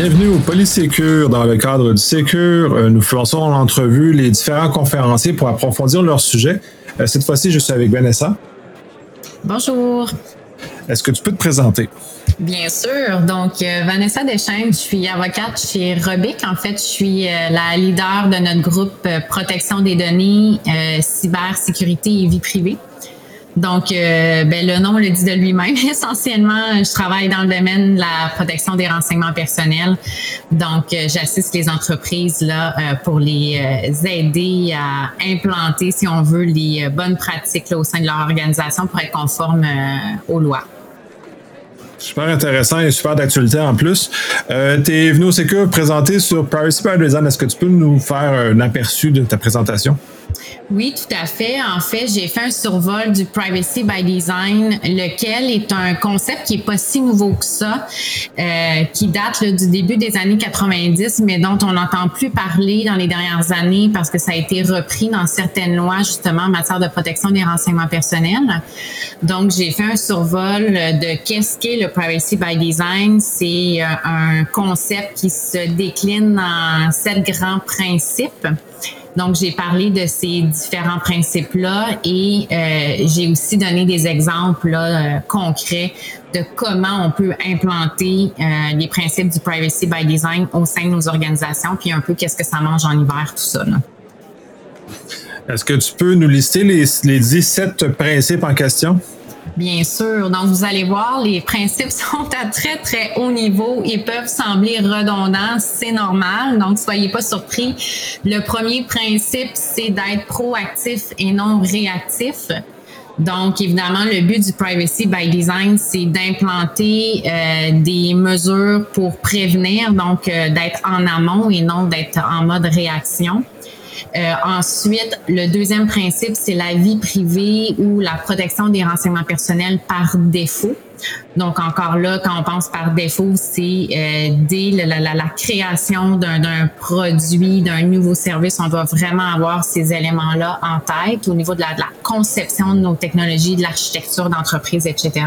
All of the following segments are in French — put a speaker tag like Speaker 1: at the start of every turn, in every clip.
Speaker 1: Bienvenue au Polysécure. Dans le cadre du Sécure, euh, nous faisons en entrevue les différents conférenciers pour approfondir leur sujet. Euh, cette fois-ci, je suis avec Vanessa.
Speaker 2: Bonjour.
Speaker 1: Est-ce que tu peux te présenter?
Speaker 2: Bien sûr. Donc, euh, Vanessa Deschaines, je suis avocate chez Robic. En fait, je suis la leader de notre groupe Protection des données, cybersécurité et vie privée. Donc, euh, ben, le nom le dit de lui-même. Essentiellement, je travaille dans le domaine de la protection des renseignements personnels. Donc, euh, j'assiste les entreprises là euh, pour les aider à implanter, si on veut, les bonnes pratiques au sein de leur organisation pour être conforme aux lois.
Speaker 1: Super intéressant et super d'actualité en plus. Tu es venu au Sécure présenter sur Privacy by Design. Est-ce que tu peux nous faire un aperçu de ta présentation?
Speaker 2: Oui, tout à fait. En fait, j'ai fait un survol du Privacy by Design, lequel est un concept qui est pas si nouveau que ça, euh, qui date du début des années 90, mais dont on n'entend plus parler dans les dernières années parce que ça a été repris dans certaines lois justement en matière de protection des renseignements personnels. Donc, j'ai fait un survol de qu'est-ce qu'est le Privacy by Design. C'est euh, un concept qui se décline en sept grands principes. Donc, j'ai parlé de ces différents principes-là et euh, j'ai aussi donné des exemples euh, concrets de comment on peut implanter euh, les principes du privacy by design au sein de nos organisations, puis un peu qu'est-ce que ça mange en hiver, tout ça.
Speaker 1: Est-ce que tu peux nous lister les, les 17 principes en question?
Speaker 2: Bien sûr. Donc, vous allez voir, les principes sont à très, très haut niveau et peuvent sembler redondants. C'est normal. Donc, soyez pas surpris. Le premier principe, c'est d'être proactif et non réactif. Donc, évidemment, le but du Privacy by Design, c'est d'implanter euh, des mesures pour prévenir, donc euh, d'être en amont et non d'être en mode réaction. Euh, ensuite, le deuxième principe, c'est la vie privée ou la protection des renseignements personnels par défaut. Donc encore là, quand on pense par défaut, c'est euh, dès la, la, la création d'un produit, d'un nouveau service, on doit vraiment avoir ces éléments-là en tête au niveau de la, de la conception de nos technologies, de l'architecture d'entreprise, etc.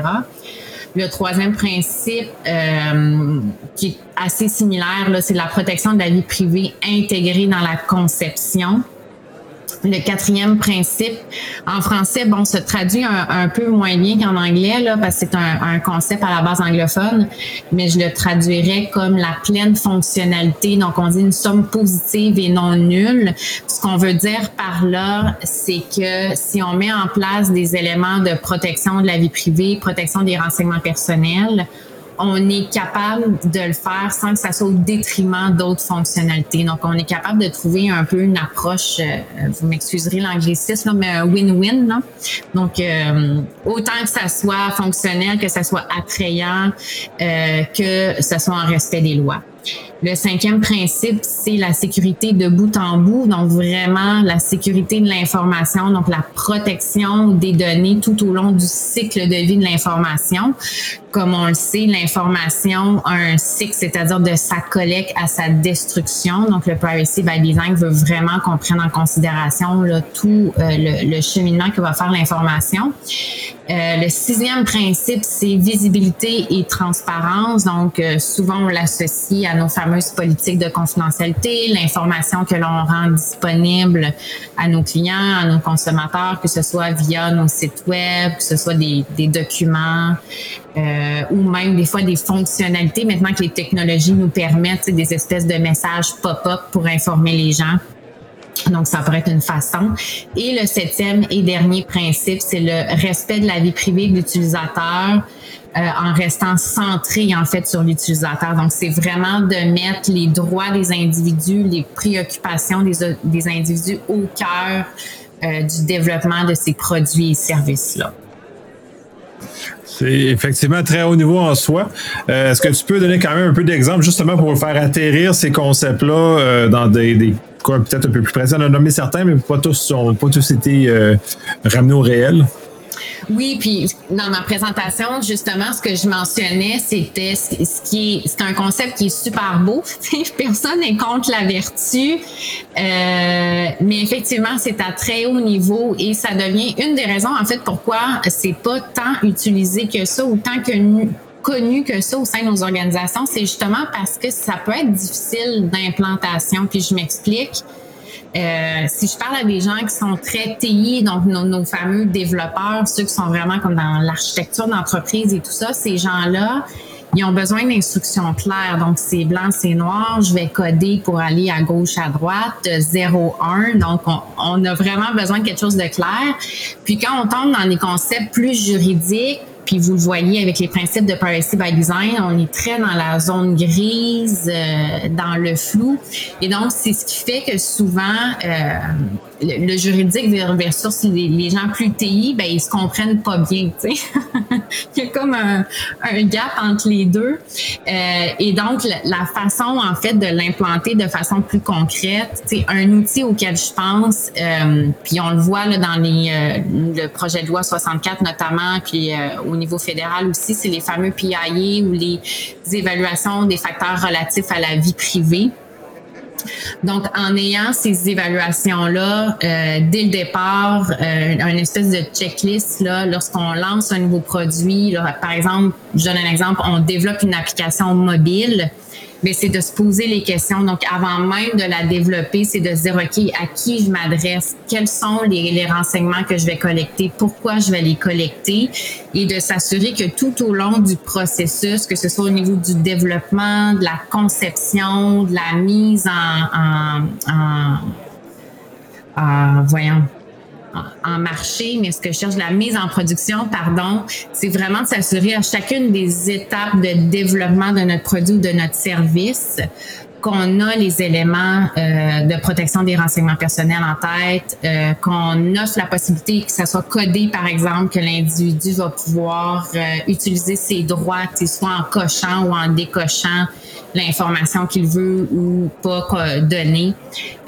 Speaker 2: Le troisième principe, euh, qui est assez similaire, c'est la protection de la vie privée intégrée dans la conception. Le quatrième principe, en français, bon, se traduit un, peu moins bien qu'en anglais, là, parce que c'est un, concept à la base anglophone, mais je le traduirais comme la pleine fonctionnalité. Donc, on dit une somme positive et non nulle. Ce qu'on veut dire par là, c'est que si on met en place des éléments de protection de la vie privée, protection des renseignements personnels, on est capable de le faire sans que ça soit au détriment d'autres fonctionnalités. Donc, on est capable de trouver un peu une approche, euh, vous m'excuserez l'anglicisme, mais win-win. Donc, euh, autant que ça soit fonctionnel, que ça soit attrayant, euh, que ça soit en respect des lois. Le cinquième principe, c'est la sécurité de bout en bout, donc vraiment la sécurité de l'information, donc la protection des données tout au long du cycle de vie de l'information. Comme on le sait, l'information a un cycle, c'est-à-dire de sa collecte à sa destruction. Donc le Privacy by Design veut vraiment qu'on prenne en considération là, tout euh, le, le, cheminement que va faire l'information. Euh, le sixième principe, c'est visibilité et transparence. Donc, euh, souvent, on l'associe à nos fameuses politiques de confidentialité, l'information que l'on rend disponible à nos clients, à nos consommateurs, que ce soit via nos sites web, que ce soit des, des documents euh, ou même des fois des fonctionnalités maintenant que les technologies nous permettent, des espèces de messages pop-up pour informer les gens donc, ça pourrait être une façon. Et le septième et dernier principe, c'est le respect de la vie privée de l'utilisateur euh, en restant centré en fait sur l'utilisateur. Donc, c'est vraiment de mettre les droits des individus, les préoccupations des, des individus au cœur euh, du développement de ces produits et services-là.
Speaker 1: C'est effectivement très haut niveau en soi. Euh, est-ce que tu peux donner quand même un peu d'exemples justement pour faire atterrir ces concepts-là euh, dans des, des peut-être un peu plus précis? On a nommé certains, mais pas tous n'ont pas tous été euh, ramenés au réel.
Speaker 2: Oui, puis dans ma présentation, justement, ce que je mentionnais, c'était ce qui est, c'est un concept qui est super beau. Personne n'est contre la vertu, euh, mais effectivement, c'est à très haut niveau et ça devient une des raisons, en fait, pourquoi c'est pas tant utilisé que ça, ou tant que connu que ça au sein de nos organisations, c'est justement parce que ça peut être difficile d'implantation. Puis je m'explique. Euh, si je parle à des gens qui sont très TI, donc nos, nos fameux développeurs, ceux qui sont vraiment comme dans l'architecture d'entreprise et tout ça, ces gens-là, ils ont besoin d'instructions claires. Donc, c'est blanc, c'est noir. Je vais coder pour aller à gauche, à droite, 0-1. Donc, on, on, a vraiment besoin de quelque chose de clair. Puis, quand on tombe dans des concepts plus juridiques, puis vous le voyez avec les principes de privacy by design, on est très dans la zone grise, euh, dans le flou. Et donc, c'est ce qui fait que souvent, euh, le, juridique versus les, les, gens plus TI, ben, ils se comprennent pas bien. Il y a comme un, gap entre les deux. Euh, et donc, la, la, façon, en fait, de l'implanter de façon plus concrète, c'est un outil auquel je pense, euh, puis on le voit là, dans les, euh, le projet de loi 64 notamment, puis euh, au niveau fédéral aussi, c'est les fameux PIA ou les évaluations des facteurs relatifs à la vie privée. Donc, en ayant ces évaluations-là, euh, dès le départ, euh, une espèce de checklist, lorsqu'on lance un nouveau produit, par exemple, je donne un exemple, on développe une application mobile, mais c'est de se poser les questions. Donc, avant même de la développer, c'est de se dire, OK, à qui je m'adresse? Quels sont les, les, renseignements que je vais collecter? Pourquoi je vais les collecter? Et de s'assurer que tout au long du processus, que ce soit au niveau du développement, de la conception, de la mise en, en, en, en voyons, en marché, mais ce que je cherche, la mise en production, pardon, c'est vraiment de s'assurer à chacune des étapes de développement de notre produit ou de notre service qu'on a les éléments euh, de protection des renseignements personnels en tête, euh, qu'on offre la possibilité que ça soit codé, par exemple, que l'individu va pouvoir euh, utiliser ses droits, soit en cochant ou en décochant l'information qu'il veut ou pas donner.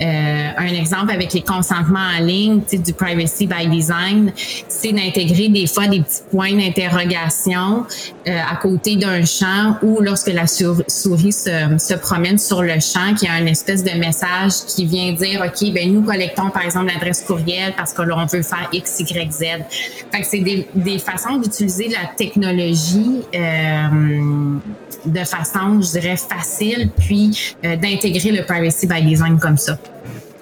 Speaker 2: Un exemple avec les consentements en ligne, du privacy by design, c'est d'intégrer des fois des petits points d'interrogation à côté d'un champ ou lorsque la souris se, se, promène sur le champ, qu'il y a une espèce de message qui vient dire, OK, ben nous collectons par exemple l'adresse courriel parce que l'on veut faire X, Y, Z. Fait c'est des, des façons d'utiliser la technologie euh, de façon, je dirais, facile, puis euh, d'intégrer le privacy by design comme ça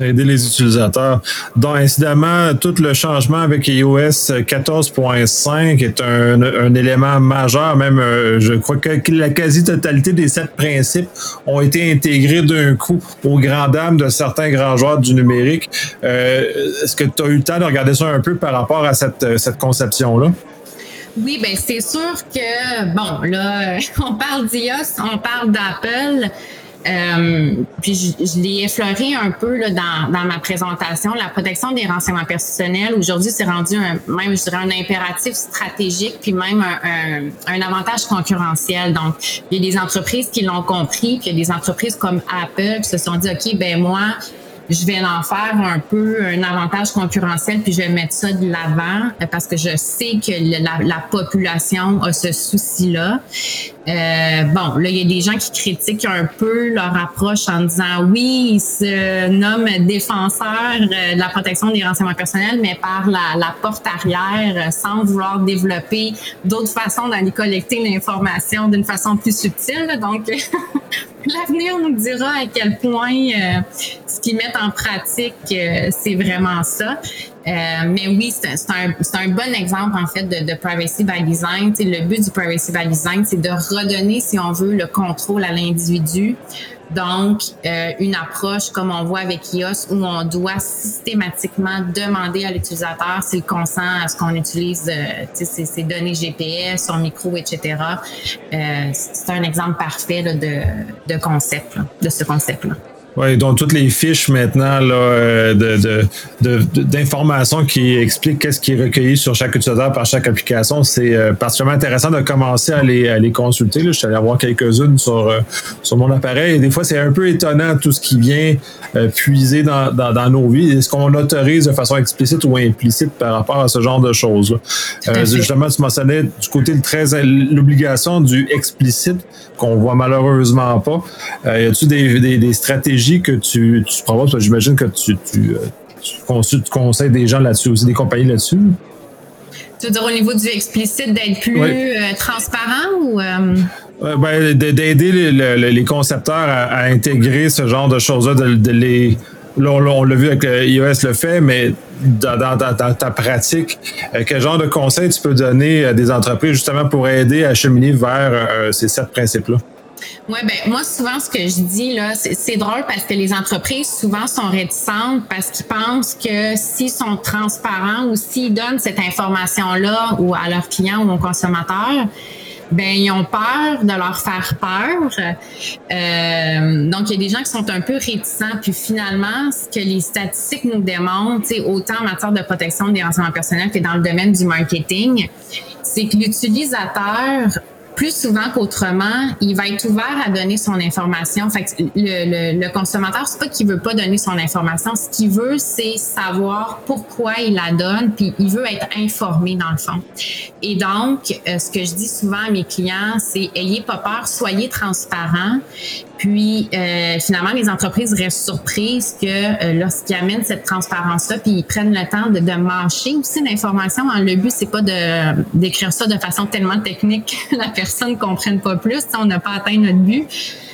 Speaker 1: aider les utilisateurs. Donc, incidemment, tout le changement avec iOS 14.5 est un, élément majeur. Même, euh, je crois que la quasi-totalité des sept principes ont été intégrés d'un coup aux grandes dames de certains grands joueurs du numérique. Euh, Est-ce que tu as eu le temps de regarder ça un peu par rapport à cette, cette conception-là?
Speaker 2: Oui, ben c'est sûr que bon là, on parle d'iOS, on parle d'Apple. Euh, puis je, je l'ai effleuré un peu là, dans, dans ma présentation. La protection des renseignements personnels, aujourd'hui, c'est rendu un, même, je dirais, un impératif stratégique, puis même un, un, un, avantage concurrentiel. Donc, il y a des entreprises qui l'ont compris, puis il y a des entreprises comme Apple qui se sont dit, OK, ben moi, je vais en faire un peu un avantage concurrentiel, puis je vais mettre ça de l'avant parce que je sais que la, la population a ce souci-là. Euh, bon, là, il y a des gens qui critiquent un peu leur approche en disant oui, ils se nomment défenseur de la protection des renseignements personnels, mais par la, la porte arrière, sans vouloir développer d'autres façons d'aller collecter l'information d'une façon plus subtile. Donc, l'avenir nous dira à quel point euh, qu'ils mettent en pratique, euh, c'est vraiment ça. Euh, mais oui, c'est un, un, bon exemple en fait de, de privacy by design. T'sais, le but du privacy by design, c'est de redonner, si on veut, le contrôle à l'individu. Donc, euh, une approche comme on voit avec iOS où on doit systématiquement demander à l'utilisateur s'il consent à ce qu'on utilise euh, ses, ses, données GPS, son micro, etc. Euh, c'est un exemple parfait là, de, de concept, là, de ce concept-là.
Speaker 1: Oui, donc toutes les fiches maintenant là, de, d'informations qui expliquent qu'est-ce qui est recueilli sur chaque utilisateur par chaque application, c'est euh, particulièrement intéressant de commencer à les, à les consulter. Là. Je suis allé avoir quelques-unes sur, euh, sur mon appareil et des fois c'est un peu étonnant tout ce qui vient euh, puiser dans, dans, dans, nos vies. Est-ce qu'on autorise de façon explicite ou implicite par rapport à ce genre de choses? Euh, justement, tu mentionnais du côté de très l'obligation du explicite qu'on voit malheureusement pas. y a-t-il des, des, des stratégies que tu, tu proposes? J'imagine que tu, tu, tu, conseilles des gens là-dessus aussi, des compagnies là-dessus.
Speaker 2: Tu veux dire au niveau du explicite d'être plus transparent ou
Speaker 1: ben, d'aider les, les, concepteurs à, intégrer ce genre de choses-là, de, les Là, on, l'a vu avec iOS le fait, mais dans, ta pratique, quel genre de conseils tu peux donner à des entreprises justement pour aider à cheminer vers ces sept principes-là?
Speaker 2: Oui, ben moi souvent ce que je dis là, c'est drôle parce que les entreprises souvent sont réticentes parce qu'ils pensent que s'ils sont transparents ou s'ils donnent cette information là ou à leurs clients ou aux consommateurs, ben ils ont peur de leur faire peur. Euh, donc il y a des gens qui sont un peu réticents. Puis finalement, ce que les statistiques nous démontrent, autant en matière de protection des renseignements personnels que dans le domaine du marketing, c'est que l'utilisateur plus souvent qu'autrement, il va être ouvert à donner son information. Fait le, le, le consommateur, c'est pas qu'il veut pas donner son information. Ce qu'il veut, c'est savoir pourquoi il la donne, puis il veut être informé dans le fond. Et donc, euh, ce que je dis souvent à mes clients, c'est ayez pas peur, soyez transparent. Puis euh, finalement, les entreprises restent surprises que euh, lorsqu'ils amènent cette transparence-là, puis ils prennent le temps de, de mâcher aussi l'information. Le but, c'est pas de d'écrire ça de façon tellement technique que la personne ne comprenne pas plus. On n'a pas atteint notre but.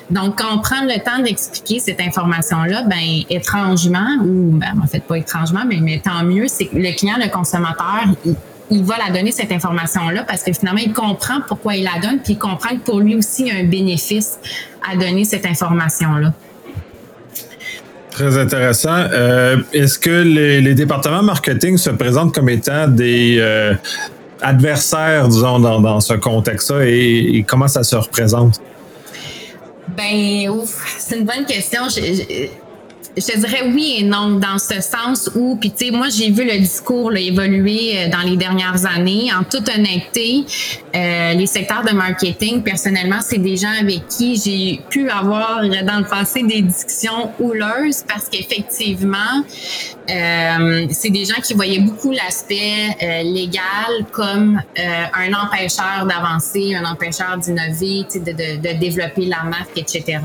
Speaker 2: Donc, quand on prend le temps d'expliquer cette information-là, ben étrangement, ou ben, en fait pas étrangement, mais, mais tant mieux, c'est que le client, le consommateur, il, il va la donner cette information-là parce que finalement, il comprend pourquoi il la donne, puis il comprend que pour lui aussi, il y a un bénéfice à donner cette information-là.
Speaker 1: Très intéressant. Euh, est-ce que les, départements marketing se présentent comme étant des euh, adversaires, disons, dans, ce contexte-là et, comment ça se représente?
Speaker 2: Ben, c'est une bonne question je te dirais oui et non dans ce sens où, puis tu sais, moi j'ai vu le discours évoluer euh, dans les dernières années. En toute honnêteté, euh, les secteurs de marketing, personnellement, c'est des gens avec qui j'ai pu avoir dans le passé des discussions houleuses parce qu'effectivement, euh, c'est des gens qui voyaient beaucoup l'aspect euh, légal comme un empêcheur d'avancer, un empêcheur d'innover, de, de, de développer la marque, etc.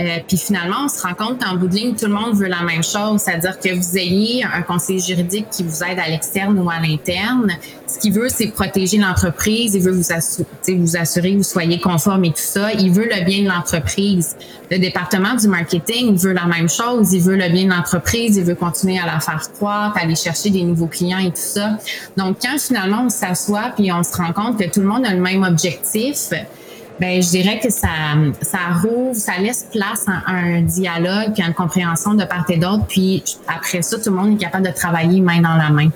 Speaker 2: Euh, puis finalement, on se rend compte qu'en bout de ligne, tout le monde veut la même chose, c'est-à-dire que vous ayez un conseiller juridique qui vous aide à l'externe ou à l'interne. Ce qu'il veut, c'est protéger l'entreprise, il veut vous, assurer, vous assurer que vous soyez conforme et tout ça. Il veut le bien de l'entreprise. Le département du marketing veut la même chose, il veut le bien de l'entreprise, il veut continuer à la faire croître, aller chercher des nouveaux clients et tout ça. Donc, quand finalement on s'assoit puis on se rend compte que tout le monde a le même objectif, ben, je dirais que ça, ça rouvre, ça laisse place à un dialogue puis à une compréhension de part et d'autre. Puis après ça, tout le monde est capable de travailler main dans la main.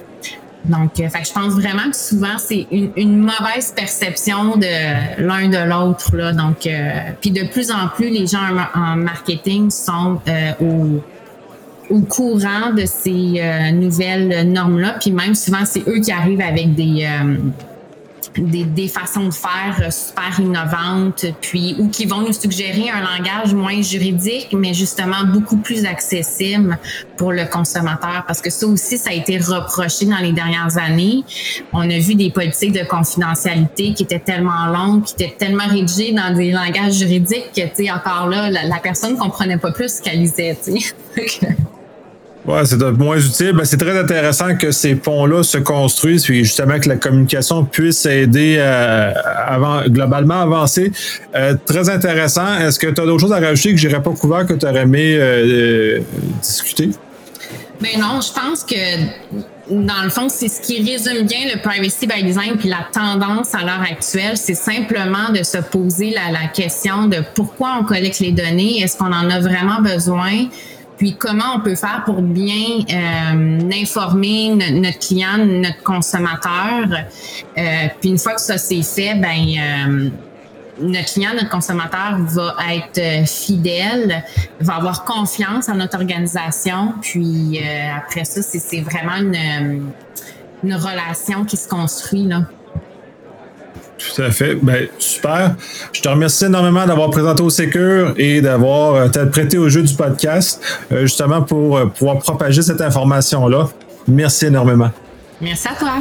Speaker 2: Donc, euh, fait je pense vraiment que souvent c'est une, une mauvaise perception de l'un de l'autre là. Donc, euh, puis de plus en plus, les gens en, marketing sont euh, au au courant de ces nouvelles normes-là. Puis même souvent, c'est eux qui arrivent avec des, des, façons de faire euh, super innovantes, puis ou qui vont nous suggérer un langage moins juridique, mais justement beaucoup plus accessible pour le consommateur. Parce que ça aussi, ça a été reproché dans les dernières années. On a vu des politiques de confidentialité qui étaient tellement longues, qui étaient tellement rédigées dans des langages juridiques que, tu sais, encore là, la, la personne comprenait pas plus ce qu'elle lisait.
Speaker 1: Ouais, c'est moins utile. Ben, c'est très intéressant que ces ponts-là se construisent, puis justement que la communication puisse aider à, globalement avancer. Euh, très intéressant. Est-ce que tu as d'autres choses à rajouter que j'irais pas couvert que tu aurais aimé euh, euh, discuter?
Speaker 2: Ben non, je pense que dans le fond, c'est ce qui résume bien le privacy by design puis la tendance à l'heure actuelle, c'est simplement de se poser la question de pourquoi on collecte les données, est-ce qu'on en a vraiment besoin? Puis comment on peut faire pour bien euh, informer notre client, notre consommateur? Euh, puis une fois que ça c'est fait, ben euh, notre client, notre consommateur va être fidèle, va avoir confiance en notre organisation. Puis après ça, c'est vraiment une, une relation qui se construit là.
Speaker 1: Tout à fait. Ben, super. Je te remercie énormément d'avoir présenté au Secure et d'avoir euh, prêté au jeu du podcast, euh, justement pour euh, pouvoir propager cette information-là. Merci énormément.
Speaker 2: Merci à toi.